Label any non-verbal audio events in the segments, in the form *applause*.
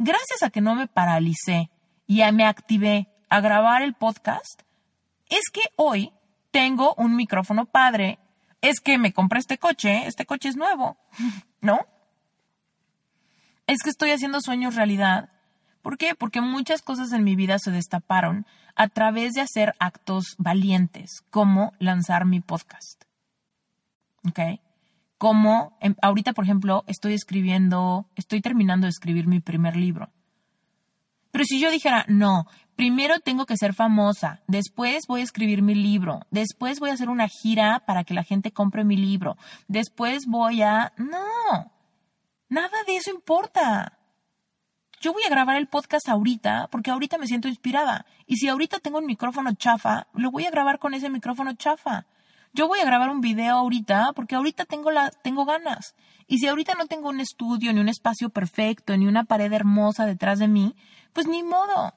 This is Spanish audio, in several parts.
gracias a que no me paralicé y me activé a grabar el podcast, es que hoy tengo un micrófono padre, es que me compré este coche, este coche es nuevo, *laughs* ¿no? Es que estoy haciendo sueños realidad. ¿Por qué? Porque muchas cosas en mi vida se destaparon a través de hacer actos valientes, como lanzar mi podcast. ¿Ok? Como em, ahorita, por ejemplo, estoy escribiendo, estoy terminando de escribir mi primer libro. Pero si yo dijera, no, primero tengo que ser famosa, después voy a escribir mi libro, después voy a hacer una gira para que la gente compre mi libro, después voy a... No, nada de eso importa. Yo voy a grabar el podcast ahorita porque ahorita me siento inspirada. Y si ahorita tengo un micrófono chafa, lo voy a grabar con ese micrófono chafa. Yo voy a grabar un video ahorita porque ahorita tengo, la, tengo ganas. Y si ahorita no tengo un estudio, ni un espacio perfecto, ni una pared hermosa detrás de mí, pues ni modo.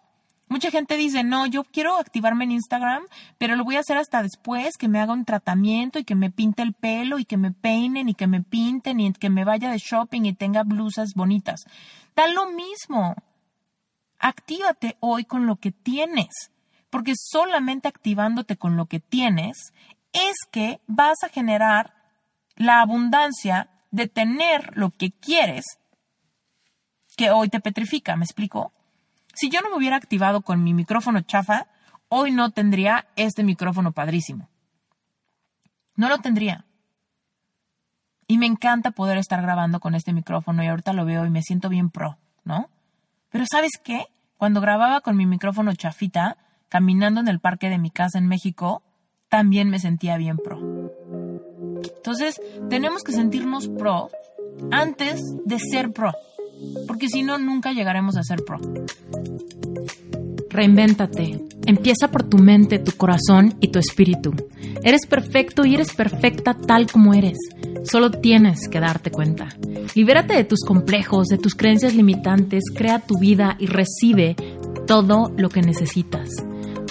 Mucha gente dice, no, yo quiero activarme en Instagram, pero lo voy a hacer hasta después, que me haga un tratamiento y que me pinte el pelo y que me peinen y que me pinten y que me vaya de shopping y tenga blusas bonitas. Da lo mismo. Actívate hoy con lo que tienes, porque solamente activándote con lo que tienes es que vas a generar la abundancia de tener lo que quieres que hoy te petrifica, ¿me explico? Si yo no me hubiera activado con mi micrófono chafa, hoy no tendría este micrófono padrísimo. No lo tendría. Y me encanta poder estar grabando con este micrófono y ahorita lo veo y me siento bien pro, ¿no? Pero ¿sabes qué? Cuando grababa con mi micrófono chafita, caminando en el parque de mi casa en México, también me sentía bien pro. Entonces, tenemos que sentirnos pro antes de ser pro porque si no, nunca llegaremos a ser pro. Reinvéntate. Empieza por tu mente, tu corazón y tu espíritu. Eres perfecto y eres perfecta tal como eres. Solo tienes que darte cuenta. Libérate de tus complejos, de tus creencias limitantes, crea tu vida y recibe todo lo que necesitas.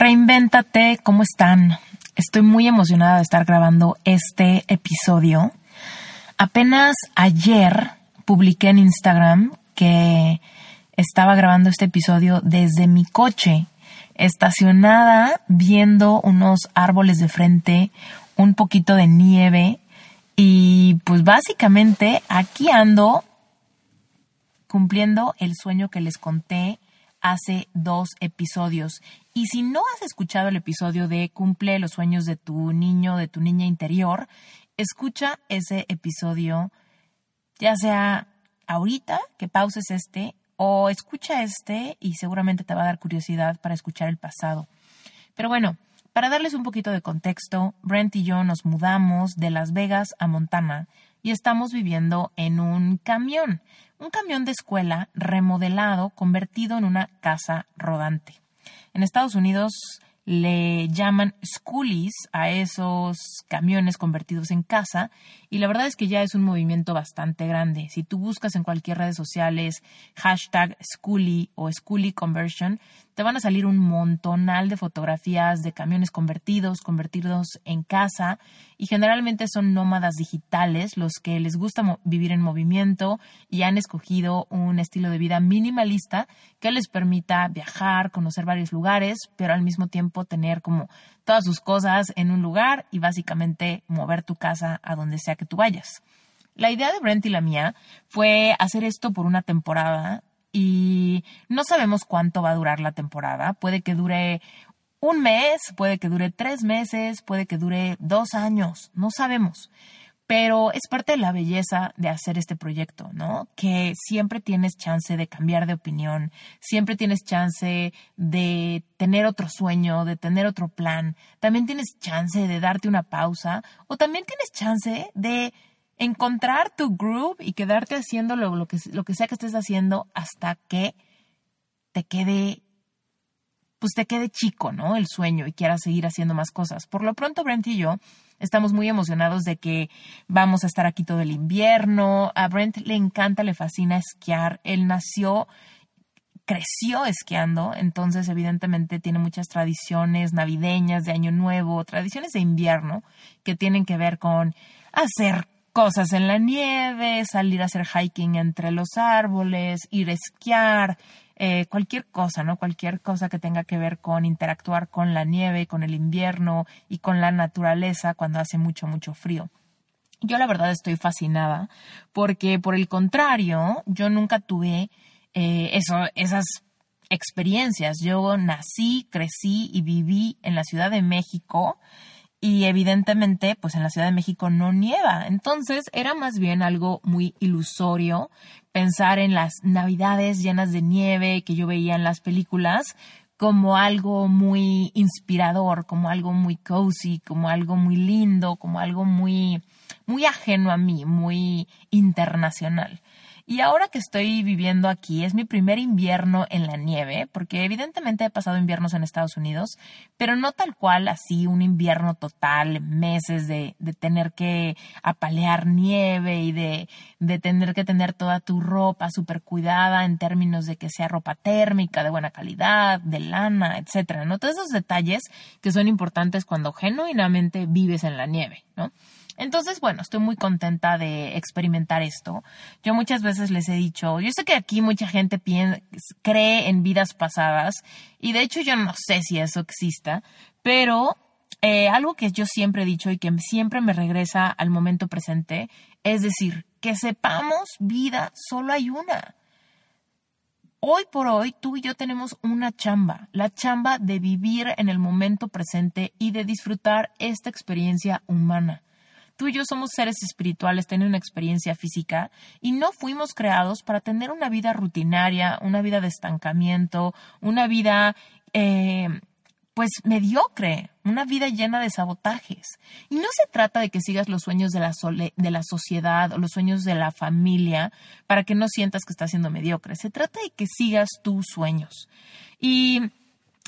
Reinvéntate, ¿cómo están? Estoy muy emocionada de estar grabando este episodio. Apenas ayer publiqué en Instagram que estaba grabando este episodio desde mi coche, estacionada, viendo unos árboles de frente, un poquito de nieve y pues básicamente aquí ando cumpliendo el sueño que les conté hace dos episodios. Y si no has escuchado el episodio de Cumple los sueños de tu niño, de tu niña interior, escucha ese episodio, ya sea ahorita que pauses este o escucha este y seguramente te va a dar curiosidad para escuchar el pasado. Pero bueno, para darles un poquito de contexto, Brent y yo nos mudamos de Las Vegas a Montana y estamos viviendo en un camión, un camión de escuela remodelado, convertido en una casa rodante. En Estados Unidos le llaman schoolies a esos camiones convertidos en casa y la verdad es que ya es un movimiento bastante grande. Si tú buscas en cualquier red sociales hashtag schoolie o schoolie conversion, te van a salir un montonal de fotografías de camiones convertidos, convertidos en casa y generalmente son nómadas digitales los que les gusta vivir en movimiento y han escogido un estilo de vida minimalista que les permita viajar, conocer varios lugares, pero al mismo tiempo tener como todas sus cosas en un lugar y básicamente mover tu casa a donde sea que tú vayas. La idea de Brent y la mía fue hacer esto por una temporada y no sabemos cuánto va a durar la temporada. Puede que dure un mes, puede que dure tres meses, puede que dure dos años, no sabemos. Pero es parte de la belleza de hacer este proyecto, ¿no? Que siempre tienes chance de cambiar de opinión, siempre tienes chance de tener otro sueño, de tener otro plan, también tienes chance de darte una pausa o también tienes chance de encontrar tu groove y quedarte haciendo lo, que, lo que sea que estés haciendo hasta que te quede pues te quede chico, ¿no? El sueño y quieras seguir haciendo más cosas. Por lo pronto, Brent y yo estamos muy emocionados de que vamos a estar aquí todo el invierno. A Brent le encanta, le fascina esquiar. Él nació creció esquiando, entonces evidentemente tiene muchas tradiciones navideñas de Año Nuevo, tradiciones de invierno que tienen que ver con hacer cosas en la nieve, salir a hacer hiking entre los árboles, ir a esquiar, eh, cualquier cosa, ¿no? Cualquier cosa que tenga que ver con interactuar con la nieve, con el invierno y con la naturaleza cuando hace mucho, mucho frío. Yo la verdad estoy fascinada porque por el contrario, yo nunca tuve eh, eso, esas experiencias. Yo nací, crecí y viví en la Ciudad de México y evidentemente pues en la Ciudad de México no nieva. Entonces era más bien algo muy ilusorio pensar en las navidades llenas de nieve que yo veía en las películas como algo muy inspirador, como algo muy cozy, como algo muy lindo, como algo muy muy ajeno a mí, muy internacional. Y ahora que estoy viviendo aquí, es mi primer invierno en la nieve, porque evidentemente he pasado inviernos en Estados Unidos, pero no tal cual así un invierno total, meses de, de tener que apalear nieve y de, de tener que tener toda tu ropa súper cuidada en términos de que sea ropa térmica, de buena calidad, de lana, etcétera, ¿no? Todos esos detalles que son importantes cuando genuinamente vives en la nieve, ¿no? Entonces, bueno, estoy muy contenta de experimentar esto. Yo muchas veces les he dicho, yo sé que aquí mucha gente cree en vidas pasadas y de hecho yo no sé si eso exista, pero eh, algo que yo siempre he dicho y que siempre me regresa al momento presente es decir, que sepamos vida solo hay una. Hoy por hoy tú y yo tenemos una chamba, la chamba de vivir en el momento presente y de disfrutar esta experiencia humana tú y yo somos seres espirituales, tenemos una experiencia física y no fuimos creados para tener una vida rutinaria, una vida de estancamiento, una vida eh, pues mediocre, una vida llena de sabotajes. Y no se trata de que sigas los sueños de la, de la sociedad o los sueños de la familia para que no sientas que estás siendo mediocre. Se trata de que sigas tus sueños. Y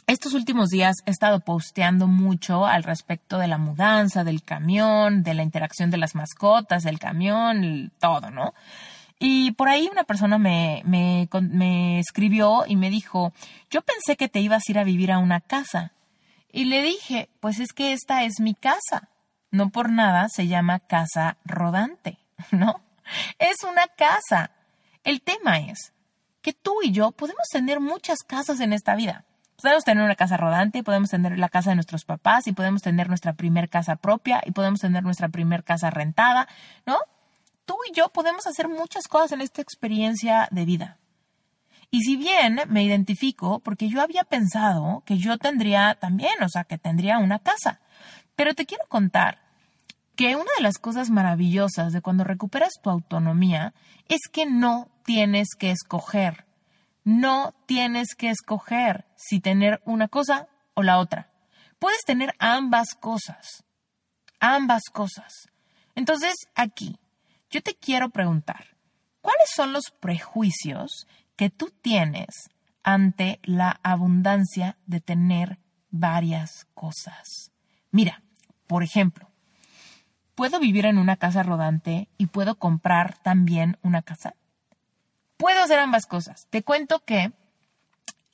estos últimos días he estado posteando mucho al respecto de la mudanza, del camión, de la interacción de las mascotas, del camión, todo, ¿no? Y por ahí una persona me, me, me escribió y me dijo, yo pensé que te ibas a ir a vivir a una casa. Y le dije, pues es que esta es mi casa. No por nada se llama casa rodante, *laughs* ¿no? Es una casa. El tema es que tú y yo podemos tener muchas casas en esta vida. Podemos tener una casa rodante, podemos tener la casa de nuestros papás y podemos tener nuestra primer casa propia y podemos tener nuestra primer casa rentada, ¿no? Tú y yo podemos hacer muchas cosas en esta experiencia de vida. Y si bien me identifico, porque yo había pensado que yo tendría también, o sea, que tendría una casa, pero te quiero contar que una de las cosas maravillosas de cuando recuperas tu autonomía es que no tienes que escoger no tienes que escoger si tener una cosa o la otra. Puedes tener ambas cosas. Ambas cosas. Entonces, aquí, yo te quiero preguntar, ¿cuáles son los prejuicios que tú tienes ante la abundancia de tener varias cosas? Mira, por ejemplo, ¿puedo vivir en una casa rodante y puedo comprar también una casa? Puedo hacer ambas cosas. Te cuento que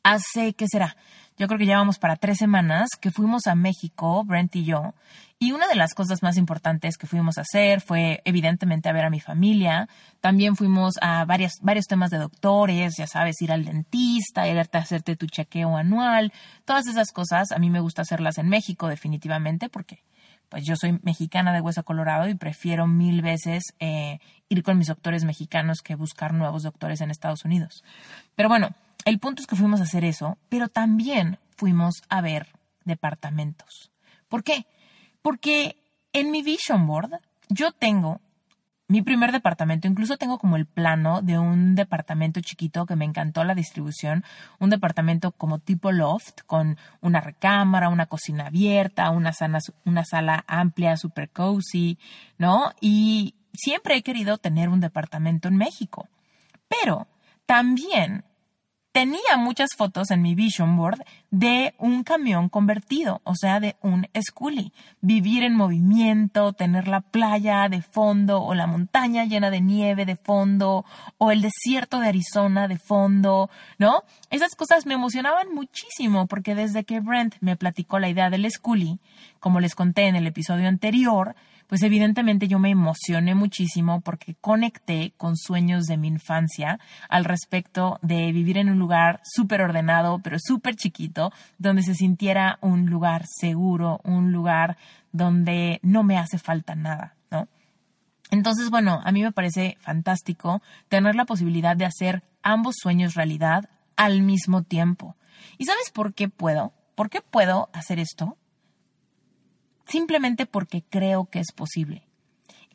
hace, ¿qué será? Yo creo que ya vamos para tres semanas que fuimos a México, Brent y yo, y una de las cosas más importantes que fuimos a hacer fue evidentemente a ver a mi familia. También fuimos a varios, temas de doctores, ya sabes, ir al dentista, ir a hacerte tu chequeo anual. Todas esas cosas a mí me gusta hacerlas en México definitivamente porque pues yo soy mexicana de hueso colorado y prefiero mil veces eh, ir con mis doctores mexicanos que buscar nuevos doctores en Estados Unidos. Pero bueno, el punto es que fuimos a hacer eso, pero también fuimos a ver departamentos. ¿Por qué? Porque en mi vision board yo tengo mi primer departamento, incluso tengo como el plano de un departamento chiquito que me encantó la distribución, un departamento como tipo loft, con una recámara, una cocina abierta, una, una sala amplia, super cozy, ¿no? Y siempre he querido tener un departamento en México. Pero también tenía muchas fotos en mi vision board de un camión convertido, o sea, de un schoolie. Vivir en movimiento, tener la playa de fondo o la montaña llena de nieve de fondo o el desierto de Arizona de fondo, ¿no? Esas cosas me emocionaban muchísimo porque desde que Brent me platicó la idea del schoolie, como les conté en el episodio anterior, pues evidentemente yo me emocioné muchísimo porque conecté con sueños de mi infancia al respecto de vivir en un lugar súper ordenado, pero súper chiquito, donde se sintiera un lugar seguro, un lugar donde no me hace falta nada, ¿no? Entonces, bueno, a mí me parece fantástico tener la posibilidad de hacer ambos sueños realidad al mismo tiempo. ¿Y sabes por qué puedo? ¿Por qué puedo hacer esto? Simplemente porque creo que es posible.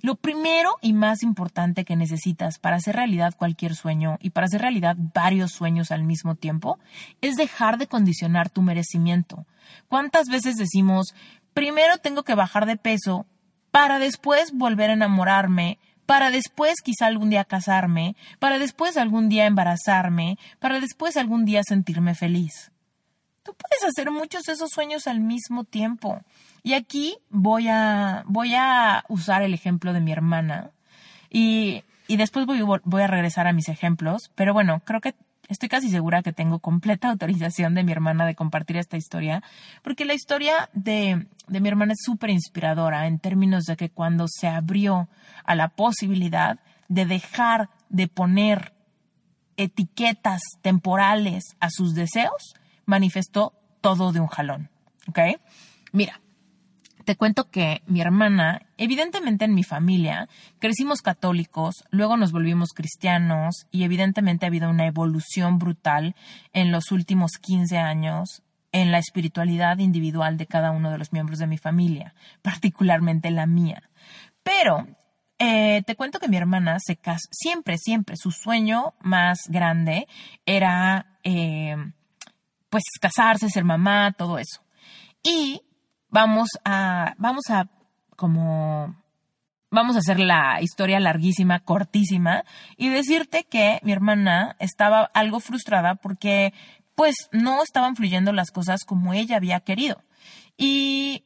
Lo primero y más importante que necesitas para hacer realidad cualquier sueño y para hacer realidad varios sueños al mismo tiempo es dejar de condicionar tu merecimiento. ¿Cuántas veces decimos, primero tengo que bajar de peso para después volver a enamorarme, para después quizá algún día casarme, para después algún día embarazarme, para después algún día sentirme feliz? Tú puedes hacer muchos de esos sueños al mismo tiempo. Y aquí voy a, voy a usar el ejemplo de mi hermana y, y después voy, a regresar a mis ejemplos, pero bueno, creo que estoy casi segura que tengo completa *laughs* autorización de mi hermana de compartir esta historia, porque la historia de, de mi hermana es súper inspiradora en términos de que cuando se abrió a la posibilidad de dejar de poner etiquetas temporales a sus deseos, manifestó todo de un jalón. ¿Ok? Mira, te cuento que mi hermana, evidentemente en mi familia, crecimos católicos, luego nos volvimos cristianos y evidentemente ha habido una evolución brutal en los últimos 15 años en la espiritualidad individual de cada uno de los miembros de mi familia, particularmente la mía. Pero eh, te cuento que mi hermana se casó, siempre, siempre, su sueño más grande era, eh, pues, casarse, ser mamá, todo eso. Y vamos a, vamos a como vamos a hacer la historia larguísima, cortísima, y decirte que mi hermana estaba algo frustrada porque pues no estaban fluyendo las cosas como ella había querido. Y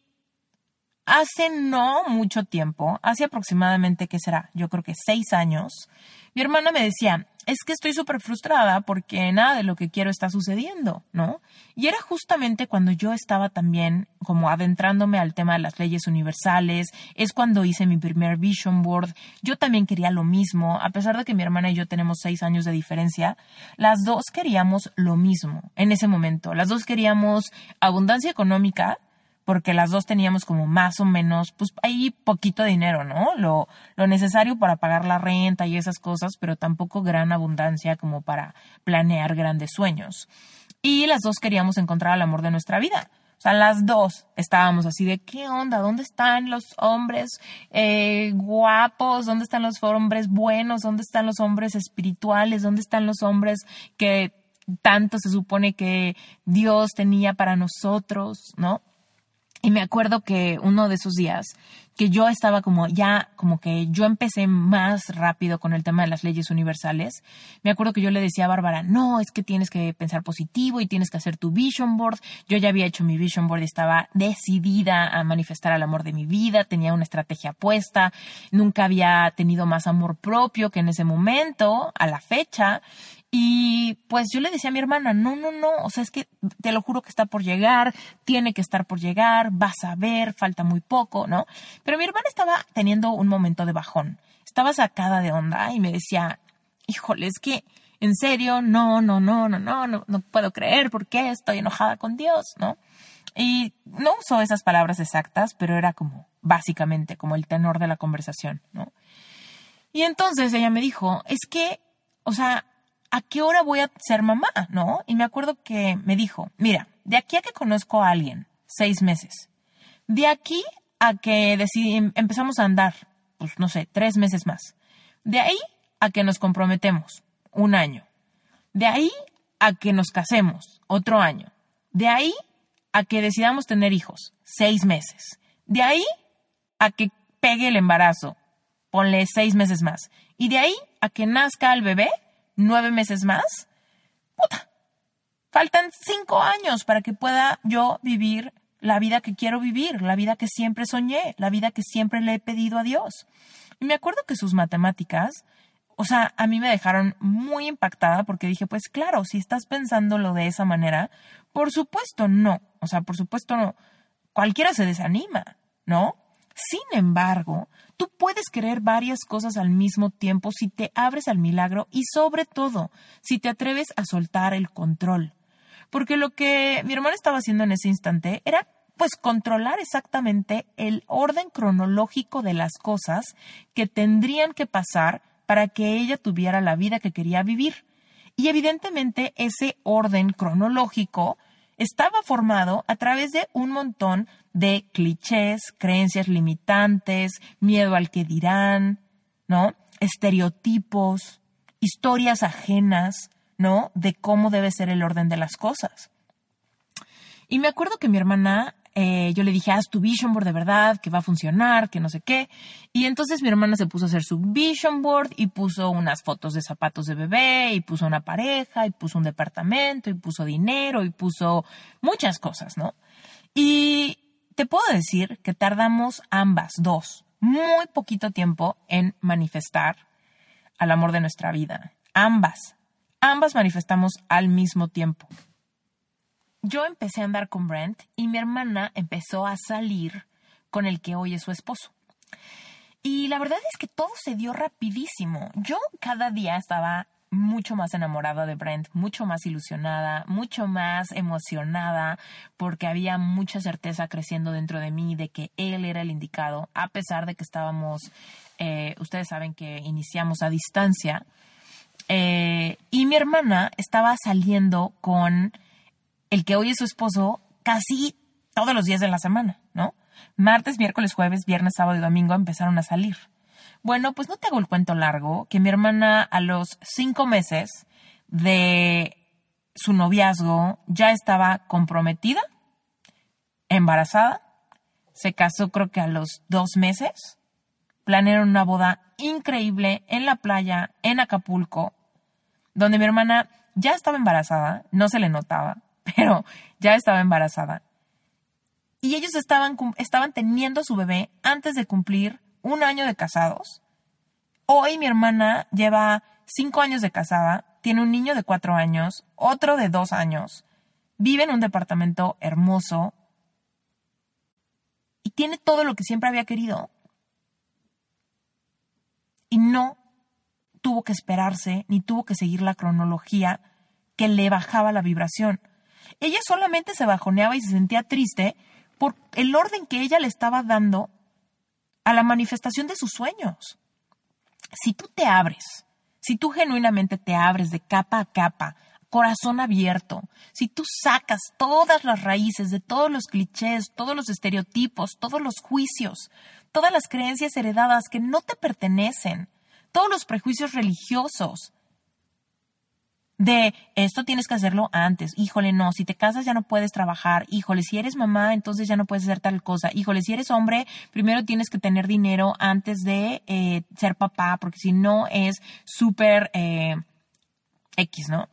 hace no mucho tiempo, hace aproximadamente, ¿qué será? Yo creo que seis años, mi hermana me decía, es que estoy súper frustrada porque nada de lo que quiero está sucediendo, ¿no? Y era justamente cuando yo estaba también como adentrándome al tema de las leyes universales, es cuando hice mi primer vision board, yo también quería lo mismo, a pesar de que mi hermana y yo tenemos seis años de diferencia, las dos queríamos lo mismo en ese momento, las dos queríamos abundancia económica, porque las dos teníamos como más o menos, pues ahí poquito dinero, ¿no? Lo, lo necesario para pagar la renta y esas cosas, pero tampoco gran abundancia como para planear grandes sueños. Y las dos queríamos encontrar el amor de nuestra vida. O sea, las dos estábamos así de, ¿qué onda? ¿Dónde están los hombres eh, guapos? ¿Dónde están los hombres buenos? ¿Dónde están los hombres espirituales? ¿Dónde están los hombres que tanto se supone que Dios tenía para nosotros? ¿No? Y me acuerdo que uno de esos días que yo estaba como ya, como que yo empecé más rápido con el tema de las leyes universales, me acuerdo que yo le decía a Bárbara, no, es que tienes que pensar positivo y tienes que hacer tu vision board. Yo ya había hecho mi vision board y estaba decidida a manifestar el amor de mi vida, tenía una estrategia puesta, nunca había tenido más amor propio que en ese momento, a la fecha, y pues yo le decía a mi hermana, no, no, no, o sea, es que te lo juro que está por llegar, tiene que estar por llegar, vas a ver, falta muy poco, ¿no? Pero mi hermana estaba teniendo un momento de bajón, estaba sacada de onda y me decía, híjole, es que, en serio, no, no, no, no, no, no, no puedo creer por qué estoy enojada con Dios, ¿no? Y no usó esas palabras exactas, pero era como, básicamente, como el tenor de la conversación, ¿no? Y entonces ella me dijo, es que, o sea, ¿a qué hora voy a ser mamá? ¿No? Y me acuerdo que me dijo, mira, de aquí a que conozco a alguien, seis meses. De aquí a que em, empezamos a andar, pues no sé, tres meses más. De ahí a que nos comprometemos, un año. De ahí a que nos casemos, otro año. De ahí a que decidamos tener hijos, seis meses. De ahí a que pegue el embarazo, ponle seis meses más. Y de ahí a que nazca el bebé, nueve meses más, puta, faltan cinco años para que pueda yo vivir la vida que quiero vivir, la vida que siempre soñé, la vida que siempre le he pedido a Dios. Y me acuerdo que sus matemáticas, o sea, a mí me dejaron muy impactada porque dije, pues claro, si estás pensándolo de esa manera, por supuesto no, o sea, por supuesto no, cualquiera se desanima, ¿no? Sin embargo, tú puedes querer varias cosas al mismo tiempo si te abres al milagro y sobre todo si te atreves a soltar el control. Porque lo que mi hermana estaba haciendo en ese instante era pues controlar exactamente el orden cronológico de las cosas que tendrían que pasar para que ella tuviera la vida que quería vivir. Y evidentemente ese orden cronológico estaba formado a través de un montón de clichés, creencias limitantes, miedo al que dirán, ¿no? Estereotipos, historias ajenas, ¿no? De cómo debe ser el orden de las cosas. Y me acuerdo que mi hermana eh, yo le dije, haz tu vision board de verdad, que va a funcionar, que no sé qué. Y entonces mi hermana se puso a hacer su vision board y puso unas fotos de zapatos de bebé, y puso una pareja, y puso un departamento, y puso dinero, y puso muchas cosas, ¿no? Y te puedo decir que tardamos ambas, dos, muy poquito tiempo en manifestar al amor de nuestra vida. Ambas, ambas manifestamos al mismo tiempo yo empecé a andar con Brent y mi hermana empezó a salir con el que hoy es su esposo. Y la verdad es que todo se dio rapidísimo. Yo cada día estaba mucho más enamorada de Brent, mucho más ilusionada, mucho más emocionada, porque había mucha certeza creciendo dentro de mí de que él era el indicado, a pesar de que estábamos, eh, ustedes saben que iniciamos a distancia, eh, y mi hermana estaba saliendo con el que hoy es su esposo casi todos los días de la semana, ¿no? Martes, miércoles, jueves, viernes, sábado y domingo empezaron a salir. Bueno, pues no te hago el cuento largo, que mi hermana a los cinco meses de su noviazgo ya estaba comprometida, embarazada, se casó creo que a los dos meses, planearon una boda increíble en la playa, en Acapulco, donde mi hermana ya estaba embarazada, no se le notaba, *laughs* pero ya estaba embarazada. Y ellos estaban, estaban teniendo su bebé antes de cumplir un año de casados. Hoy mi hermana lleva cinco años de casada, tiene un niño de cuatro años, otro de dos años, vive en un departamento hermoso y tiene todo lo que siempre había querido. Y no tuvo que esperarse ni tuvo que seguir la cronología que le bajaba la vibración. Ella solamente se bajoneaba y se sentía triste por el orden que ella le estaba dando a la manifestación de sus sueños. Si tú te abres, si tú genuinamente te abres de capa a capa, corazón abierto, si tú sacas todas las raíces de todos los clichés, todos los estereotipos, todos los juicios, todas las creencias heredadas que no te pertenecen, todos los prejuicios religiosos, de esto tienes que hacerlo antes, híjole, no, si te casas ya no puedes trabajar, híjole, si eres mamá, entonces ya no puedes hacer tal cosa, híjole, si eres hombre, primero tienes que tener dinero antes de eh, ser papá, porque si no es súper eh, X, ¿no?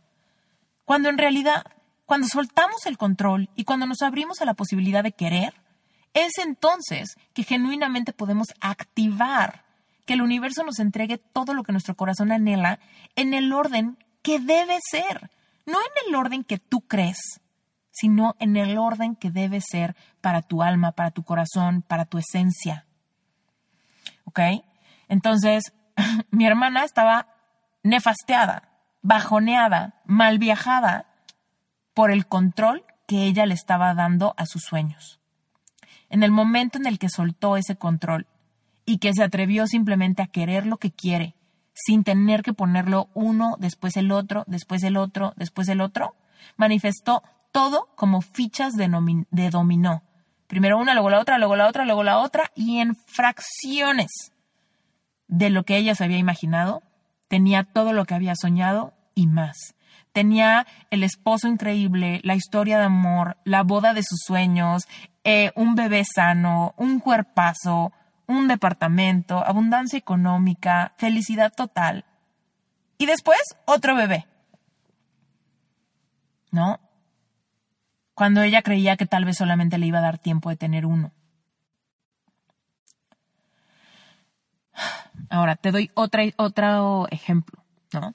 Cuando en realidad, cuando soltamos el control y cuando nos abrimos a la posibilidad de querer, es entonces que genuinamente podemos activar que el universo nos entregue todo lo que nuestro corazón anhela en el orden que debe ser, no en el orden que tú crees, sino en el orden que debe ser para tu alma, para tu corazón, para tu esencia. ¿Ok? Entonces, *laughs* mi hermana estaba nefasteada, bajoneada, mal viajada por el control que ella le estaba dando a sus sueños. En el momento en el que soltó ese control y que se atrevió simplemente a querer lo que quiere, sin tener que ponerlo uno, después el otro, después el otro, después el otro, manifestó todo como fichas de, dominó. Primero una, luego la otra, luego la otra, luego la otra, y en fracciones de lo que ella se había imaginado, tenía todo lo que había soñado y más. Tenía el esposo increíble, la historia de amor, la boda de sus sueños, eh, un bebé sano, un cuerpazo, un departamento, abundancia económica, felicidad total. Y después otro bebé. ¿No? Cuando ella creía que tal vez solamente le iba a dar tiempo de tener uno. Ahora, te doy otra, otro ejemplo, ¿no?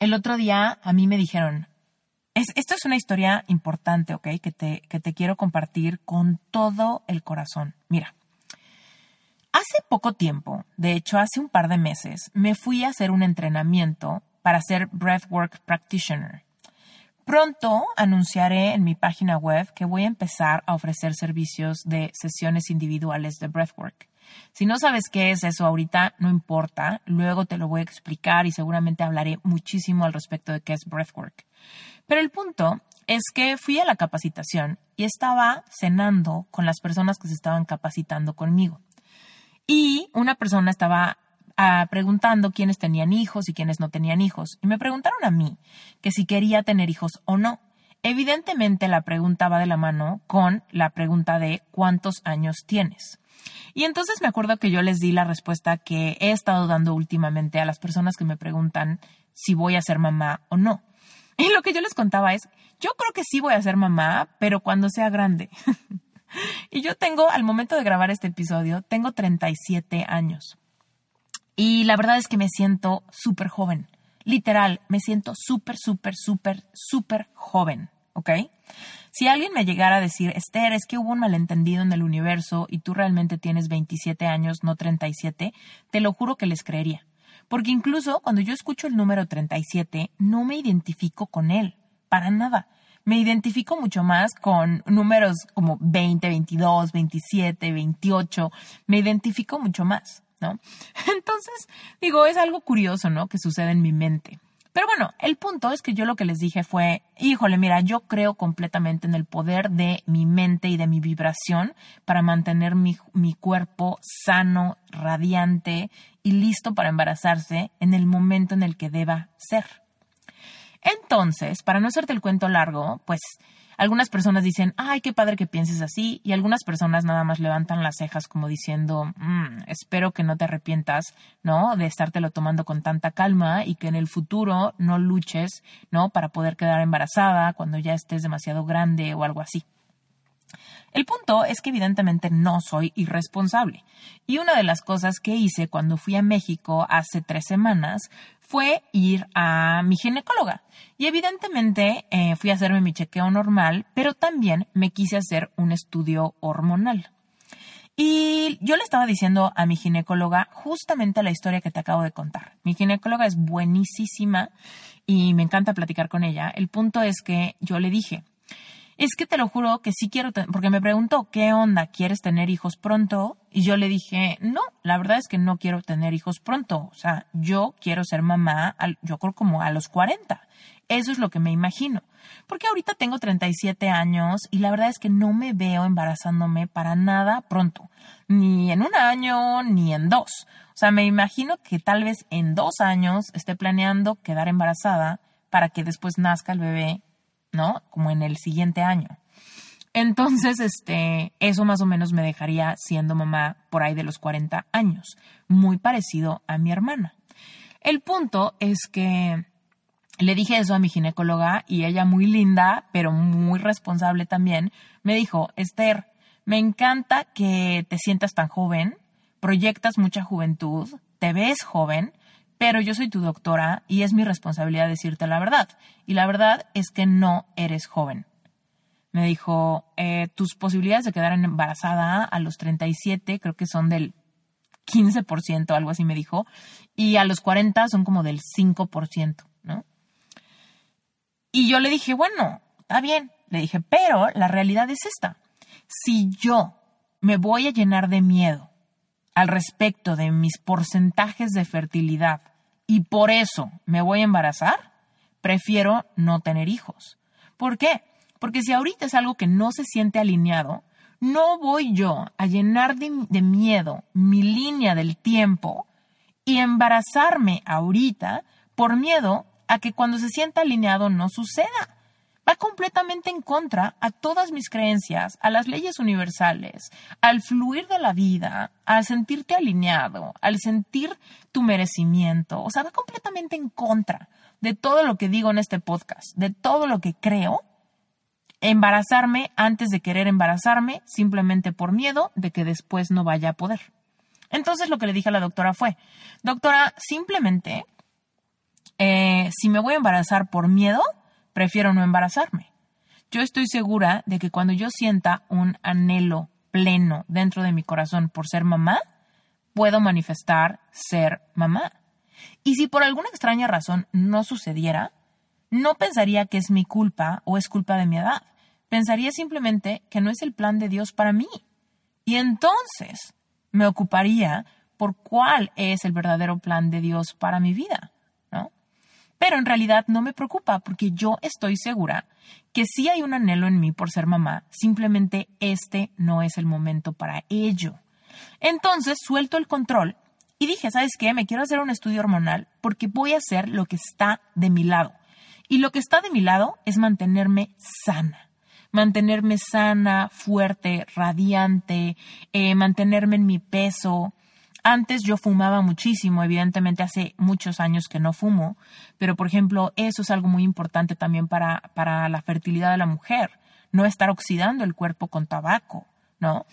El otro día a mí me dijeron, esto es una historia importante, ¿ok? Que te, que te quiero compartir con todo el corazón. Mira, hace poco tiempo, de hecho hace un par de meses, me fui a hacer un entrenamiento para ser Breathwork Practitioner. Pronto anunciaré en mi página web que voy a empezar a ofrecer servicios de sesiones individuales de Breathwork. Si no sabes qué es eso ahorita, no importa, luego te lo voy a explicar y seguramente hablaré muchísimo al respecto de qué es breathwork. Pero el punto es que fui a la capacitación y estaba cenando con las personas que se estaban capacitando conmigo. Y una persona estaba ah, preguntando quiénes tenían hijos y quiénes no tenían hijos. Y me preguntaron a mí que si quería tener hijos o no. Evidentemente la pregunta va de la mano con la pregunta de cuántos años tienes. Y entonces me acuerdo que yo les di la respuesta que he estado dando últimamente a las personas que me preguntan si voy a ser mamá o no. Y lo que yo les contaba es, yo creo que sí voy a ser mamá, pero cuando sea grande. *laughs* y yo tengo, al momento de grabar este episodio, tengo 37 años. Y la verdad es que me siento súper joven. Literal, me siento súper, súper, súper, súper joven. ¿Ok? Si alguien me llegara a decir, Esther, es que hubo un malentendido en el universo y tú realmente tienes 27 años, no 37, te lo juro que les creería. Porque incluso cuando yo escucho el número 37, no me identifico con él, para nada. Me identifico mucho más con números como 20, 22, 27, 28. Me identifico mucho más, ¿no? *laughs* Entonces, digo, es algo curioso, ¿no? Que sucede en mi mente. Pero bueno, el punto es que yo lo que les dije fue, híjole, mira, yo creo completamente en el poder de mi mente y de mi vibración para mantener mi, mi cuerpo sano, radiante y listo para embarazarse en el momento en el que deba ser. Entonces, para no hacerte el cuento largo, pues algunas personas dicen, ay, qué padre que pienses así, y algunas personas nada más levantan las cejas como diciendo, mm, espero que no te arrepientas, ¿no? De estártelo tomando con tanta calma y que en el futuro no luches, ¿no? Para poder quedar embarazada cuando ya estés demasiado grande o algo así. El punto es que evidentemente no soy irresponsable. Y una de las cosas que hice cuando fui a México hace tres semanas fue ir a mi ginecóloga. Y evidentemente eh, fui a hacerme mi chequeo normal, pero también me quise hacer un estudio hormonal. Y yo le estaba diciendo a mi ginecóloga justamente la historia que te acabo de contar. Mi ginecóloga es buenísima y me encanta platicar con ella. El punto es que yo le dije, es que te lo juro que sí quiero, porque me preguntó, ¿qué onda? ¿Quieres tener hijos pronto? Y yo le dije, no, la verdad es que no quiero tener hijos pronto. O sea, yo quiero ser mamá, yo creo como a los 40. Eso es lo que me imagino. Porque ahorita tengo 37 años y la verdad es que no me veo embarazándome para nada pronto. Ni en un año, ni en dos. O sea, me imagino que tal vez en dos años esté planeando quedar embarazada para que después nazca el bebé ¿no? Como en el siguiente año. Entonces, este, eso más o menos me dejaría siendo mamá por ahí de los 40 años, muy parecido a mi hermana. El punto es que le dije eso a mi ginecóloga y ella muy linda, pero muy responsable también, me dijo, Esther, me encanta que te sientas tan joven, proyectas mucha juventud, te ves joven, pero yo soy tu doctora y es mi responsabilidad decirte la verdad. Y la verdad es que no eres joven. Me dijo, eh, tus posibilidades de quedar embarazada a los 37 creo que son del 15%, algo así me dijo, y a los 40 son como del 5%, ¿no? Y yo le dije, bueno, está bien, le dije, pero la realidad es esta. Si yo me voy a llenar de miedo al respecto de mis porcentajes de fertilidad y por eso me voy a embarazar, prefiero no tener hijos. ¿Por qué? Porque si ahorita es algo que no se siente alineado, no voy yo a llenar de, miedo mi línea del tiempo y embarazarme ahorita por miedo a que cuando se sienta alineado no suceda. Va completamente en contra a todas mis creencias, a las leyes universales, al fluir de la vida, al sentirte alineado, al sentir tu merecimiento. O sea, va completamente en contra de todo lo que digo en este podcast, de todo lo que creo. Embarazarme antes de querer embarazarme, simplemente por miedo de que después no vaya a poder. Entonces lo que le dije a la doctora fue, doctora, simplemente, eh, si me voy a embarazar por miedo, prefiero no embarazarme. Yo estoy segura de que cuando yo sienta un anhelo pleno dentro de mi corazón por ser mamá, puedo manifestar ser mamá. Y si por alguna extraña razón no sucediera, no pensaría que es mi culpa o es culpa de mi edad. Pensaría simplemente que no es el plan de Dios para mí. Y entonces me ocuparía por cuál es el verdadero plan de Dios para mi vida. Pero en realidad no me preocupa porque yo estoy segura que si hay un anhelo en mí por ser mamá, simplemente este no es el momento para ello. Entonces suelto el control y dije, ¿sabes qué? Me quiero hacer un estudio hormonal porque voy a hacer lo que está de mi lado. Y lo que está de mi lado es mantenerme sana mantenerme sana, fuerte, radiante, eh, mantenerme en mi peso, antes yo fumaba muchísimo, evidentemente hace muchos años que no fumo, pero por ejemplo, eso es algo muy importante también para, para la fertilidad de la mujer, no estar oxidando el cuerpo con tabaco, ¿no?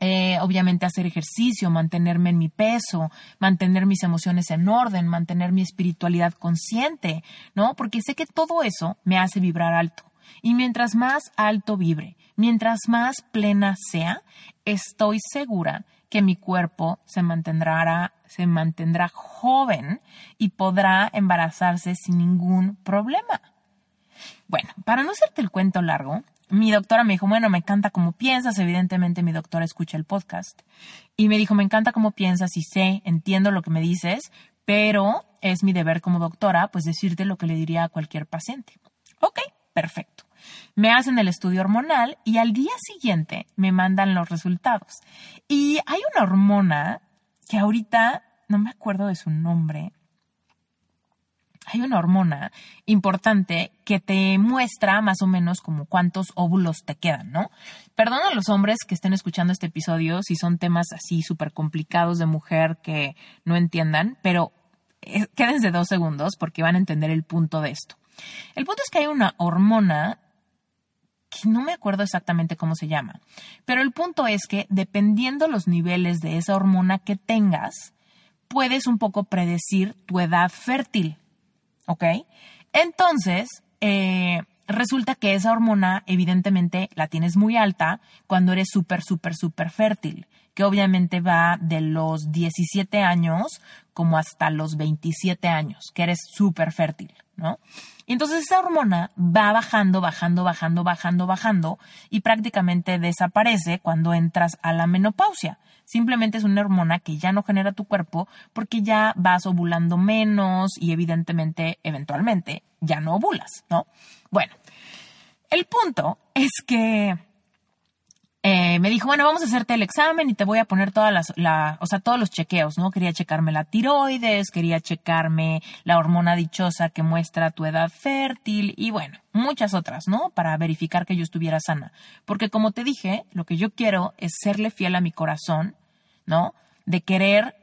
Eh, obviamente hacer ejercicio, mantenerme en mi peso, mantener mis emociones en orden, mantener mi espiritualidad consciente, ¿no? Porque sé que todo eso me hace vibrar alto. Y mientras más alto vibre, mientras más plena sea, estoy segura que mi cuerpo se mantendrá, se mantendrá joven y podrá embarazarse sin ningún problema. Bueno, para no hacerte el cuento largo, mi doctora me dijo, bueno, me encanta cómo piensas, evidentemente mi doctora escucha el podcast, y me dijo, me encanta cómo piensas y sé, entiendo lo que me dices, pero es mi deber como doctora, pues decirte lo que le diría a cualquier paciente. Ok, perfecto. Me hacen el estudio hormonal y al día siguiente me mandan los resultados. Y hay una hormona que ahorita no me acuerdo de su nombre. Hay una hormona importante que te muestra más o menos como cuántos óvulos te quedan, ¿no? Perdón a los hombres que estén escuchando este episodio si son temas así súper complicados de mujer que no entiendan, pero eh, quédense dos segundos porque van a entender el punto de esto. El punto es que hay una hormona que no me acuerdo exactamente cómo se llama. Pero el punto es que dependiendo los niveles de esa hormona que tengas, puedes un poco predecir tu edad fértil. ¿Ok? Entonces, eh, resulta que esa hormona evidentemente la tienes muy alta cuando eres súper, súper, súper fértil, que obviamente va de los 17 años como hasta los 27 años, que eres súper fértil, ¿no? Y entonces esa hormona va bajando, bajando, bajando, bajando, bajando y prácticamente desaparece cuando entras a la menopausia. Simplemente es una hormona que ya no genera tu cuerpo porque ya vas ovulando menos y evidentemente, eventualmente, ya no ovulas, ¿no? Bueno, el punto es que eh, me dijo, bueno, vamos a hacerte el examen y te voy a poner todas las, la, o sea, todos los chequeos, ¿no? Quería checarme la tiroides, quería checarme la hormona dichosa que muestra tu edad fértil y bueno, muchas otras, ¿no? Para verificar que yo estuviera sana. Porque como te dije, lo que yo quiero es serle fiel a mi corazón, ¿no? De querer,